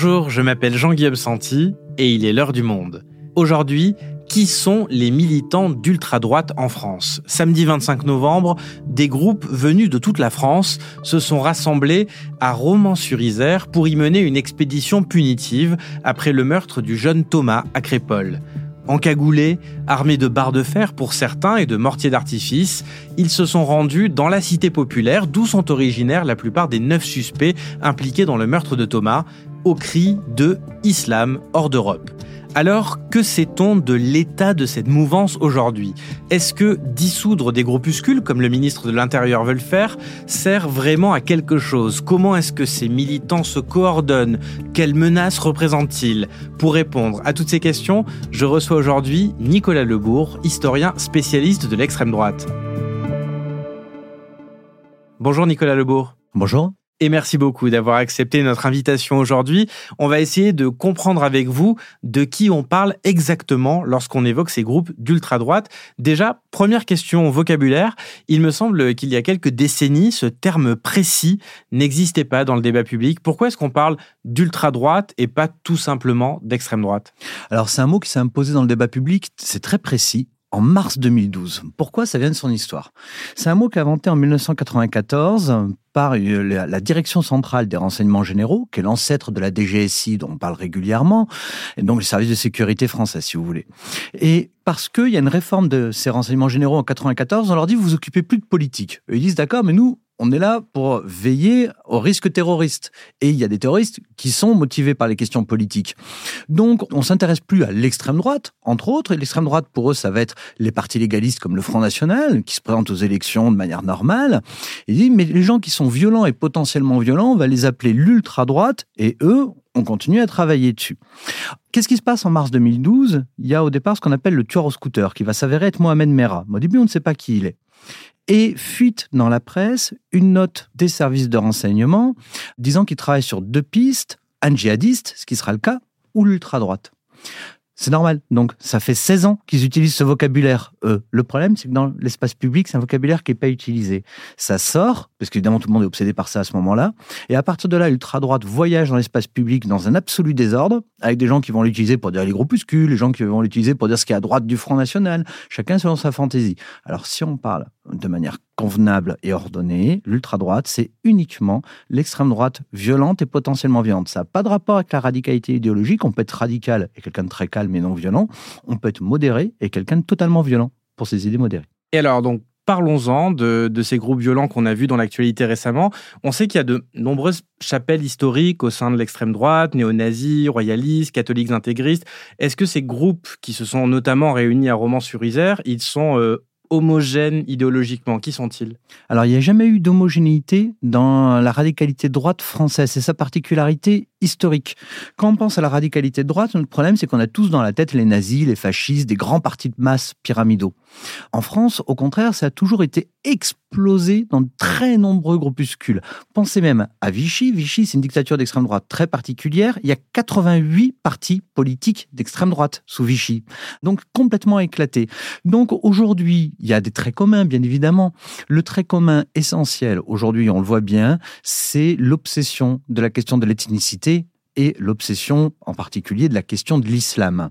Bonjour, je m'appelle Jean-Guillaume Santi et il est l'heure du monde. Aujourd'hui, qui sont les militants d'ultra-droite en France? Samedi 25 novembre, des groupes venus de toute la France se sont rassemblés à Romans-sur-Isère pour y mener une expédition punitive après le meurtre du jeune Thomas à Crépole. Encagoulés, armés de barres de fer pour certains et de mortiers d'artifice, ils se sont rendus dans la cité populaire d'où sont originaires la plupart des neuf suspects impliqués dans le meurtre de Thomas, cri de Islam hors d'Europe. Alors, que sait-on de l'état de cette mouvance aujourd'hui? Est-ce que dissoudre des groupuscules, comme le ministre de l'Intérieur veut le faire, sert vraiment à quelque chose? Comment est-ce que ces militants se coordonnent? Quelles menaces représentent-ils? Pour répondre à toutes ces questions, je reçois aujourd'hui Nicolas Lebourg, historien spécialiste de l'extrême droite. Bonjour Nicolas Lebourg. Bonjour et merci beaucoup d'avoir accepté notre invitation aujourd'hui. On va essayer de comprendre avec vous de qui on parle exactement lorsqu'on évoque ces groupes d'ultra-droite. Déjà, première question vocabulaire. Il me semble qu'il y a quelques décennies, ce terme précis n'existait pas dans le débat public. Pourquoi est-ce qu'on parle d'ultra-droite et pas tout simplement d'extrême droite Alors c'est un mot qui s'est imposé dans le débat public, c'est très précis en mars 2012. Pourquoi Ça vient de son histoire? C'est un mot qu'a inventé en 1994 par la Direction centrale des renseignements généraux, qui est l'ancêtre de la DGSI dont on parle régulièrement, et donc le service de sécurité français, si vous voulez. Et parce qu'il y a une réforme de ces renseignements généraux en 94, on leur dit vous occupez plus de politique. ils disent d'accord, mais nous, on est là pour veiller au risque terroriste. Et il y a des terroristes qui sont motivés par les questions politiques. Donc, on s'intéresse plus à l'extrême droite, entre autres. Et l'extrême droite, pour eux, ça va être les partis légalistes comme le Front National, qui se présentent aux élections de manière normale. Ils disent, mais les gens qui sont violents et potentiellement violents, on va les appeler l'ultra-droite. Et eux, on continue à travailler dessus. Qu'est-ce qui se passe en mars 2012 Il y a au départ ce qu'on appelle le tueur au scooter, qui va s'avérer être Mohamed Merah. Au début, on ne sait pas qui il est et fuite dans la presse une note des services de renseignement disant qu'il travaille sur deux pistes, un djihadiste, ce qui sera le cas, ou l'ultra-droite. C'est normal. Donc, ça fait 16 ans qu'ils utilisent ce vocabulaire. Eux. Le problème, c'est que dans l'espace public, c'est un vocabulaire qui n'est pas utilisé. Ça sort, parce qu'évidemment, tout le monde est obsédé par ça à ce moment-là. Et à partir de là, l'ultra-droite voyage dans l'espace public dans un absolu désordre, avec des gens qui vont l'utiliser pour dire les groupuscules, les gens qui vont l'utiliser pour dire ce qui est à droite du Front National, chacun selon sa fantaisie. Alors, si on parle de manière convenable et ordonnée. L'ultra-droite, c'est uniquement l'extrême droite violente et potentiellement violente. Ça n'a pas de rapport avec la radicalité idéologique. On peut être radical et quelqu'un de très calme et non violent. On peut être modéré et quelqu'un de totalement violent pour ses idées modérées. Et alors, donc, parlons-en de, de, ces groupes violents qu'on a vus dans l'actualité récemment. On sait qu'il y a de nombreuses chapelles historiques au sein de l'extrême droite, néo-nazis, royalistes, catholiques intégristes. Est-ce que ces groupes qui se sont notamment réunis à Romans-sur-Isère, ils sont euh, homogènes idéologiquement Qui sont-ils? Alors, il n'y a jamais eu d'homogénéité dans la radicalité droite française. C'est sa particularité historique. Quand on pense à la radicalité de droite, notre problème, c'est qu'on a tous dans la tête les nazis, les fascistes, des grands partis de masse pyramidaux. En France, au contraire, ça a toujours été explosé dans de très nombreux groupuscules. Pensez même à Vichy. Vichy, c'est une dictature d'extrême droite très particulière. Il y a 88 partis politiques d'extrême droite sous Vichy. Donc, complètement éclaté. Donc, aujourd'hui, il y a des traits communs, bien évidemment. Le trait commun essentiel, aujourd'hui, on le voit bien, c'est l'obsession de la question de l'ethnicité et l'obsession en particulier de la question de l'islam.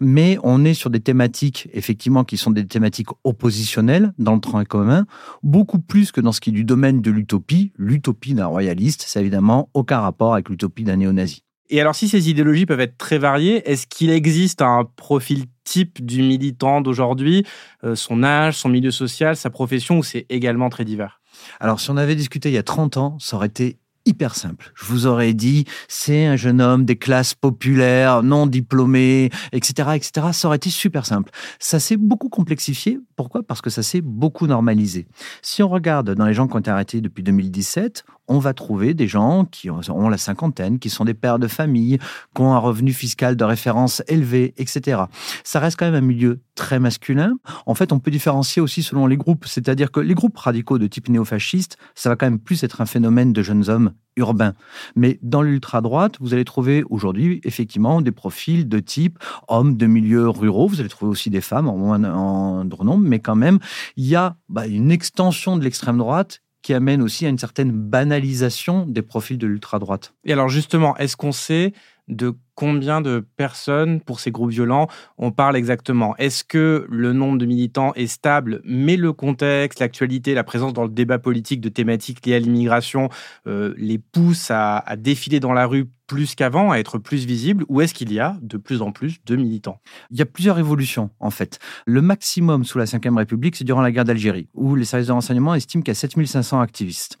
Mais on est sur des thématiques, effectivement, qui sont des thématiques oppositionnelles dans le train commun, beaucoup plus que dans ce qui est du domaine de l'utopie. L'utopie d'un royaliste, c'est évidemment aucun rapport avec l'utopie d'un néo-nazi. Et alors, si ces idéologies peuvent être très variées, est-ce qu'il existe un profil type du militant d'aujourd'hui, euh, son âge, son milieu social, sa profession, ou c'est également très divers? Alors, si on avait discuté il y a 30 ans, ça aurait été hyper simple. Je vous aurais dit, c'est un jeune homme des classes populaires, non diplômé, etc., etc. Ça aurait été super simple. Ça s'est beaucoup complexifié. Pourquoi? Parce que ça s'est beaucoup normalisé. Si on regarde dans les gens qui ont été arrêtés depuis 2017, on va trouver des gens qui ont la cinquantaine, qui sont des pères de famille, qui ont un revenu fiscal de référence élevé, etc. Ça reste quand même un milieu très masculin. En fait, on peut différencier aussi selon les groupes, c'est-à-dire que les groupes radicaux de type néofasciste, ça va quand même plus être un phénomène de jeunes hommes urbains. Mais dans l'ultra-droite, vous allez trouver aujourd'hui effectivement des profils de type hommes de milieux ruraux. Vous allez trouver aussi des femmes en moindre nombre, mais quand même, il y a bah, une extension de l'extrême droite qui amène aussi à une certaine banalisation des profils de l'ultra-droite. Et alors justement, est-ce qu'on sait de combien de personnes pour ces groupes violents on parle exactement? Est-ce que le nombre de militants est stable, mais le contexte, l'actualité, la présence dans le débat politique de thématiques liées à l'immigration euh, les pousse à, défiler dans la rue plus qu'avant, à être plus visibles, ou est-ce qu'il y a de plus en plus de militants? Il y a plusieurs évolutions, en fait. Le maximum sous la Ve République, c'est durant la guerre d'Algérie, où les services de renseignement estiment qu'il y a 7500 activistes.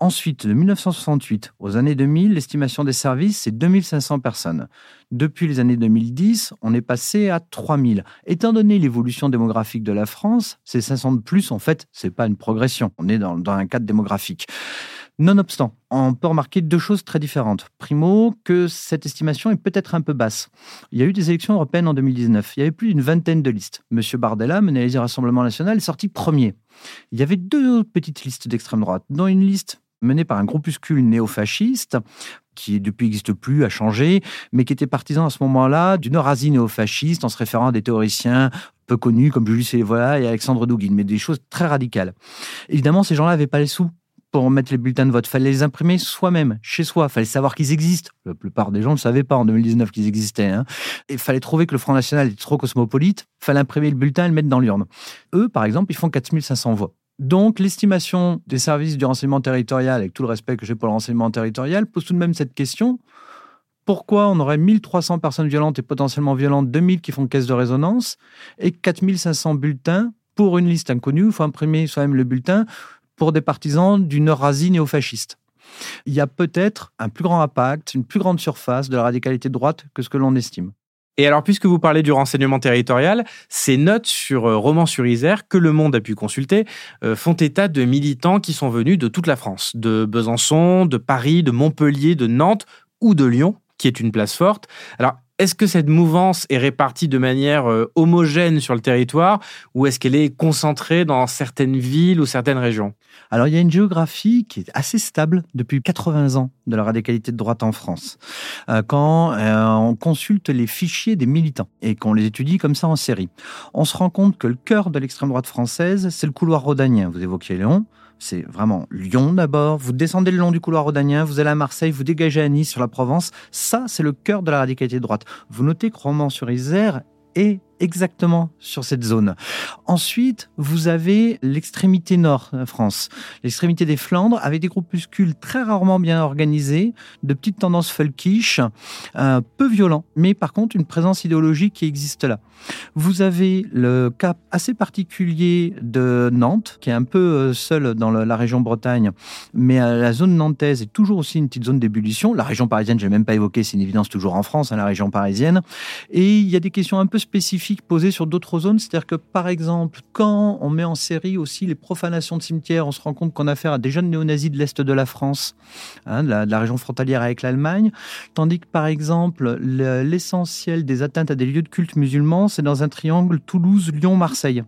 Ensuite, de 1968 aux années 2000, l'estimation des services, c'est 2500 personnes. Depuis les années 2010, on est passé à 3000. Étant donné l'évolution démographique de la France, ces 500 de plus, en fait, c'est pas une progression. On est dans, un cadre démographique. Nonobstant, on peut remarquer deux choses très différentes. Primo, que cette estimation est peut-être un peu basse. Il y a eu des élections européennes en 2019. Il y avait plus d'une vingtaine de listes. Monsieur Bardella, mené les Rassemblement national, est sorti premier. Il y avait deux petites listes d'extrême droite, dont une liste menée par un groupuscule néofasciste qui depuis n'existe plus, a changé, mais qui était partisan à ce moment-là d'une Eurasie néofasciste en se référant à des théoriciens peu connus comme Julius Evola et Alexandre Douguin, mais des choses très radicales. Évidemment, ces gens-là n'avaient pas les sous pour mettre les bulletins de vote. Fallait les imprimer soi-même, chez soi. Fallait savoir qu'ils existent. La plupart des gens ne savaient pas en 2019 qu'ils existaient. Hein. Il fallait trouver que le Front National était trop cosmopolite. Fallait imprimer le bulletin et le mettre dans l'urne. Eux, par exemple, ils font 4500 voix. Donc, l'estimation des services du renseignement territorial, avec tout le respect que j'ai pour le renseignement territorial, pose tout de même cette question. Pourquoi on aurait 1300 personnes violentes et potentiellement violentes, 2000 qui font caisse de résonance, et 4500 bulletins pour une liste inconnue Il faut imprimer soi-même le bulletin pour des partisans d'une Eurasie néofasciste. Il y a peut-être un plus grand impact, une plus grande surface de la radicalité droite que ce que l'on estime. Et alors, puisque vous parlez du renseignement territorial, ces notes sur euh, Romans sur Isère que Le Monde a pu consulter euh, font état de militants qui sont venus de toute la France, de Besançon, de Paris, de Montpellier, de Nantes ou de Lyon, qui est une place forte. Est-ce que cette mouvance est répartie de manière euh, homogène sur le territoire ou est-ce qu'elle est concentrée dans certaines villes ou certaines régions? Alors il y a une géographie qui est assez stable depuis 80 ans de la radicalité de droite en France. Euh, quand euh, on consulte les fichiers des militants et qu'on les étudie comme ça en série, on se rend compte que le cœur de l'extrême droite française, c'est le couloir rhodanien. Vous évoquiez Léon, c'est vraiment Lyon d'abord. Vous descendez le long du couloir rhodanien, vous allez à Marseille, vous dégagez à Nice sur la Provence. Ça, c'est le cœur de la radicalité de droite. Vous notez que Romans-sur-Isère est exactement sur cette zone. Ensuite, vous avez l'extrémité nord de France, l'extrémité des Flandres, avec des groupuscules très rarement bien organisés, de petites tendances folkish, euh, peu violents, mais par contre une présence idéologique qui existe là. Vous avez le cas assez particulier de Nantes, qui est un peu euh, seul dans la région Bretagne, mais euh, la zone nantaise est toujours aussi une petite zone d'ébullition. La région parisienne, je n'ai même pas évoqué, c'est une évidence toujours en France, hein, la région parisienne. Et il y a des questions un peu posées sur d'autres zones. C'est-à-dire que, par exemple, quand on met en série aussi les profanations de cimetières, on se rend compte qu'on a affaire à des jeunes néo-nazis de l'Est de la France, hein, de, la, région frontalière avec l'Allemagne. Tandis que, par exemple, l'essentiel des atteintes à des lieux de culte musulmans, c'est dans un triangle Toulouse-Lyon-Marseille.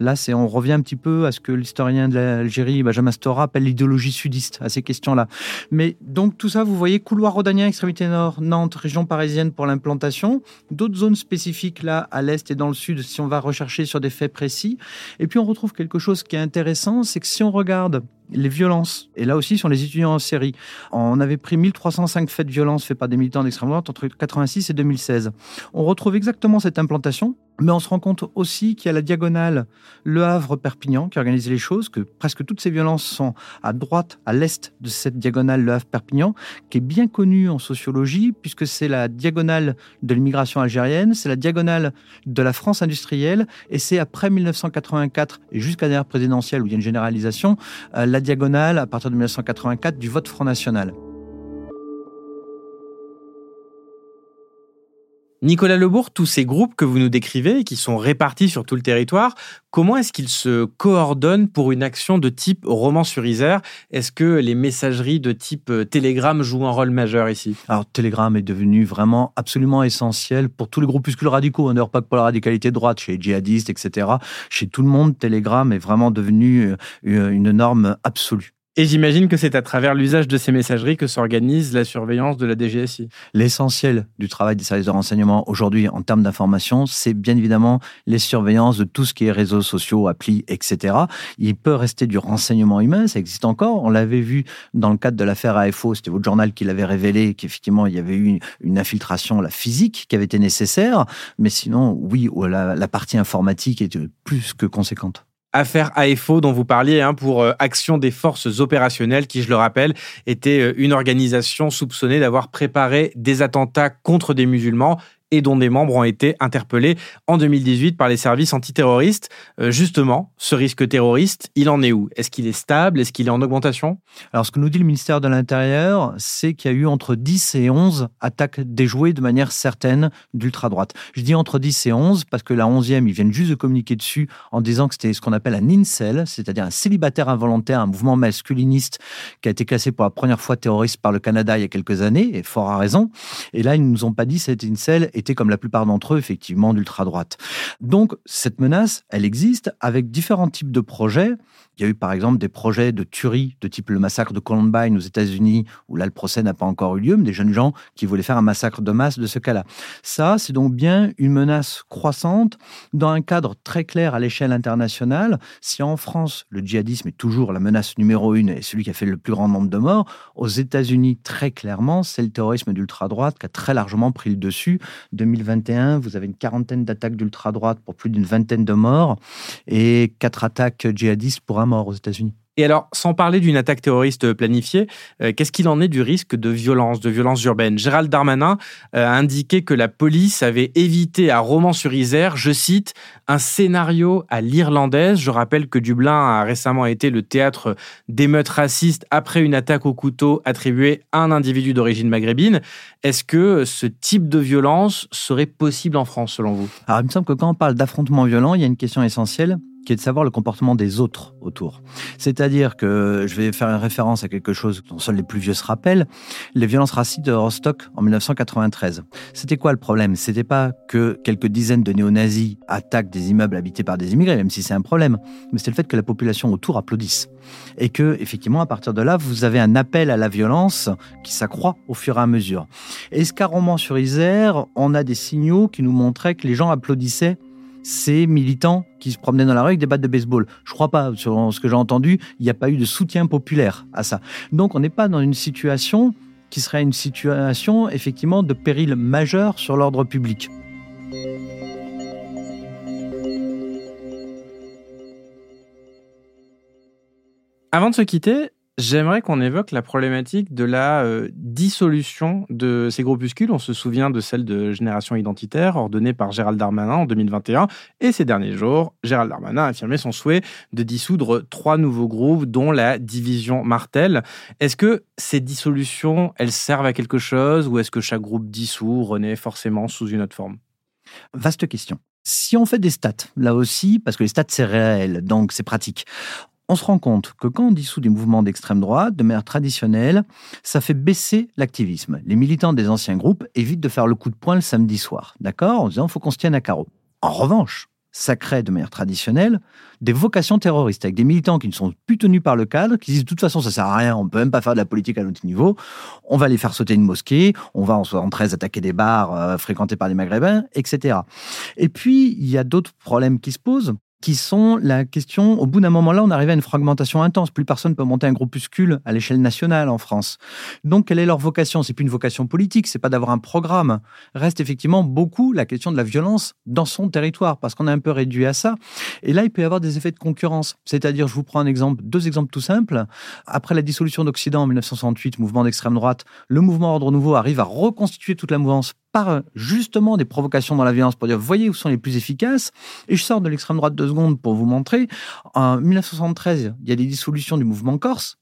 Là, c'est on revient un petit peu à ce que l'historien de l'Algérie, Benjamin Stora, appelle l'idéologie sudiste, à ces questions-là. Mais donc tout ça, vous voyez, couloir rhodanien, extrémité nord, Nantes, région parisienne pour l'implantation, d'autres zones spécifiques là, à l'est et dans le sud, si on va rechercher sur des faits précis. Et puis on retrouve quelque chose qui est intéressant, c'est que si on regarde les violences. Et là aussi, sur les étudiants en série. On avait pris 1305 faits de violence faits par des militants d'extrême droite entre 86 et 2016. On retrouve exactement cette implantation, mais on se rend compte aussi qu'il y a la diagonale Le Havre-Perpignan qui organise les choses, que presque toutes ces violences sont à droite, à l'est de cette diagonale Le Havre-Perpignan, qui est bien connue en sociologie, puisque c'est la diagonale de l'immigration algérienne, c'est la diagonale de la France industrielle, et c'est après 1984 et jusqu'à la dernière présidentielle où il y a une généralisation, euh, la diagonale, à partir de 1984, du vote Front National. Nicolas Lebourg, tous ces groupes que vous nous décrivez, qui sont répartis sur tout le territoire, comment est-ce qu'ils se coordonnent pour une action de type roman sur Isère? Est-ce que les messageries de type euh, Telegram jouent un rôle majeur ici? Alors, Telegram est devenu vraiment absolument essentiel pour tous les groupuscules radicaux, hein, d'ailleurs pas que pour la radicalité droite, chez les djihadistes, etc. Chez tout le monde, Telegram est vraiment devenu euh, une norme absolue. Et j'imagine que c'est à travers l'usage de ces messageries que s'organise la surveillance de la DGSI. L'essentiel du travail des services de renseignement aujourd'hui en termes d'information, c'est bien évidemment les surveillances de tout ce qui est réseaux sociaux, applis, etc. Il peut rester du renseignement humain, ça existe encore. On l'avait vu dans le cadre de l'affaire AFO, c'était votre journal qui l'avait révélé, qu'effectivement il y avait eu une infiltration la physique qui avait été nécessaire. Mais sinon, oui, la, la partie informatique est plus que conséquente affaire AFO dont vous parliez hein, pour euh, Action des forces opérationnelles, qui, je le rappelle, était euh, une organisation soupçonnée d'avoir préparé des attentats contre des musulmans et dont des membres ont été interpellés en 2018 par les services antiterroristes. Euh, justement, ce risque terroriste, il en est où? Est-ce qu'il est stable? Est-ce qu'il est en augmentation? Alors, ce que nous dit le ministère de l'Intérieur, c'est qu'il y a eu entre 10 et 11 attaques déjouées de manière certaine d'ultra-droite. Je dis entre 10 et 11 parce que la 11e, ils viennent juste de communiquer dessus en disant que c'était ce qu'on appelle un incel, c'est-à-dire un célibataire involontaire, un mouvement masculiniste qui a été classé pour la première fois terroriste par le Canada il y a quelques années, et fort à raison. Et là, ils ne nous ont pas dit cet incel comme la plupart d'entre eux, effectivement, d'ultra-droite. Donc, cette menace, elle existe avec différents types de projets. Il y a eu par exemple des projets de tuerie de type le massacre de Columbine aux États-Unis, où là le procès n'a pas encore eu lieu, mais des jeunes gens qui voulaient faire un massacre de masse de ce cas-là. Ça, c'est donc bien une menace croissante dans un cadre très clair à l'échelle internationale. Si en France, le djihadisme est toujours la menace numéro une et celui qui a fait le plus grand nombre de morts, aux États-Unis, très clairement, c'est le terrorisme d'ultra-droite qui a très largement pris le dessus. 2021, vous avez une quarantaine d'attaques d'ultra-droite pour plus d'une vingtaine de morts et quatre attaques djihadistes pour un mort aux États-Unis. Et alors, sans parler d'une attaque terroriste planifiée, euh, qu'est-ce qu'il en est du risque de violence, de violence urbaine? Gérald Darmanin euh, a indiqué que la police avait évité à Romans-sur-Isère, je cite, un scénario à l'irlandaise. Je rappelle que Dublin a récemment été le théâtre d'émeutes racistes après une attaque au couteau attribuée à un individu d'origine maghrébine. Est-ce que ce type de violence serait possible en France, selon vous? Alors, il me semble que quand on parle d'affrontement violent, il y a une question essentielle qui est de savoir le comportement des autres autour. C'est-à-dire que je vais faire une référence à quelque chose dont seuls les plus vieux se rappellent, les violences racistes de Rostock en 1993. C'était quoi le problème? C'était pas que quelques dizaines de néo-nazis attaquent des immeubles habités par des immigrés, même si c'est un problème, mais c'est le fait que la population autour applaudisse. Et que, effectivement, à partir de là, vous avez un appel à la violence qui s'accroît au fur et à mesure. Et ce qu'à Romans-sur-Isère, on a des signaux qui nous montraient que les gens applaudissaient ces militants qui se promenaient dans la rue avec des battes de baseball. Je crois pas, sur ce que j'ai entendu, il n'y a pas eu de soutien populaire à ça. Donc on n'est pas dans une situation qui serait une situation effectivement de péril majeur sur l'ordre public. Avant de se quitter, J'aimerais qu'on évoque la problématique de la euh, dissolution de ces groupuscules. On se souvient de celle de Génération Identitaire, ordonnée par Gérald Darmanin en 2021. Et ces derniers jours, Gérald Darmanin a affirmé son souhait de dissoudre trois nouveaux groupes, dont la division Martel. Est-ce que ces dissolutions, elles servent à quelque chose ou est-ce que chaque groupe dissous renaît forcément sous une autre forme? Vaste question. Si on fait des stats, là aussi, parce que les stats c'est réel, donc c'est pratique, on se rend compte que quand on dissout des mouvements d'extrême droite, de manière traditionnelle, ça fait baisser l'activisme. Les militants des anciens groupes évitent de faire le coup de poing le samedi soir, d'accord En disant, faut qu'on se tienne à carreau. En revanche, ça crée de manière traditionnelle des vocations terroristes avec des militants qui ne sont plus tenus par le cadre, qui disent de toute façon ça sert à rien, on peut même pas faire de la politique à notre niveau, on va les faire sauter une mosquée, on va en 73 attaquer des bars euh, fréquentés par des maghrébins, etc. Et puis il y a d'autres problèmes qui se posent qui sont la question, au bout d'un moment là, on arrive à une fragmentation intense. Plus personne peut monter un groupuscule à l'échelle nationale en France. Donc, quelle est leur vocation? C'est plus une vocation politique, c'est pas d'avoir un programme. Reste effectivement beaucoup la question de la violence dans son territoire, parce qu'on est un peu réduit à ça. Et là, il peut y avoir des effets de concurrence. C'est-à-dire, je vous prends un exemple, deux exemples tout simples. Après la dissolution d'Occident en 1968, mouvement d'extrême droite, le mouvement Ordre Nouveau arrive à reconstituer toute la mouvance par justement des provocations dans la violence pour dire voyez où sont les plus efficaces. Et je sors de l'extrême droite deux secondes pour vous montrer. En 1973, il y a des dissolutions du mouvement corse.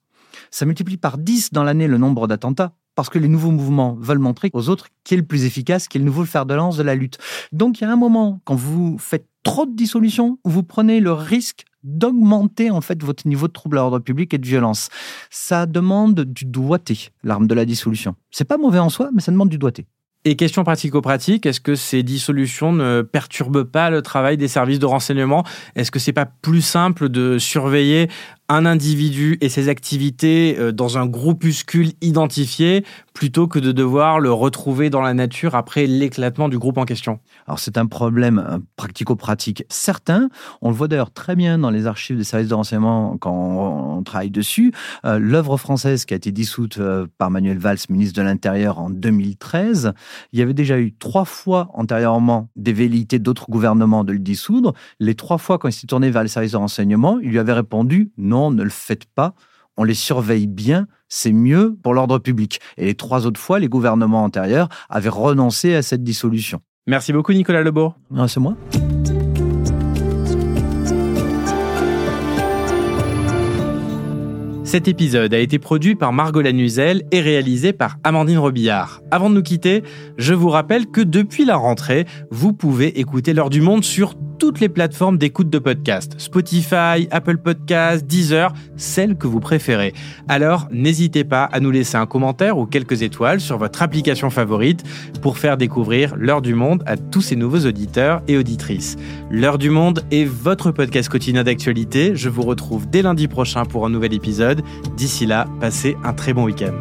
Ça multiplie par 10 dans l'année le nombre d'attentats parce que les nouveaux mouvements veulent montrer aux autres qui est le plus efficace, qui est le nouveau fer de lance de la lutte. Donc il y a un moment, quand vous faites trop de dissolutions, vous prenez le risque d'augmenter en fait votre niveau de trouble à l'ordre public et de violence. Ça demande du doigté, l'arme de la dissolution. C'est pas mauvais en soi, mais ça demande du doigté. Et question pratico-pratique, est-ce que ces dissolutions ne perturbent pas le travail des services de renseignement? Est-ce que c'est pas plus simple de surveiller un individu et ses activités euh, dans un groupuscule identifié plutôt que de devoir le retrouver dans la nature après l'éclatement du groupe en question Alors c'est un problème euh, pratico-pratique certain. On le voit d'ailleurs très bien dans les archives des services de renseignement quand on, travaille dessus. Euh, l'œuvre française qui a été dissoute par Manuel Valls, ministre de l'Intérieur en 2013, il y avait déjà eu trois fois antérieurement des velléités d'autres gouvernements de le dissoudre. Les trois fois quand il s'est tourné vers les services de renseignement, il lui avait répondu non, ne le faites pas, on les surveille bien, c'est mieux pour l'ordre public. Et les trois autres fois, les gouvernements antérieurs avaient renoncé à cette dissolution. Merci beaucoup Nicolas Lebourg. C'est moi. Cet épisode a été produit par Margot Lanuzel et réalisé par Amandine Robillard. Avant de nous quitter, je vous rappelle que depuis la rentrée, vous pouvez écouter L'heure du monde sur toutes les plateformes d'écoute de podcast. Spotify, Apple Podcasts, Deezer, celles que vous préférez. Alors, n'hésitez pas à nous laisser un commentaire ou quelques étoiles sur votre application favorite pour faire découvrir L'heure du monde à tous ces nouveaux auditeurs et auditrices. L'heure du monde est votre podcast quotidien d'actualité. Je vous retrouve dès lundi prochain pour un nouvel épisode. D'ici là, passez un très bon week-end.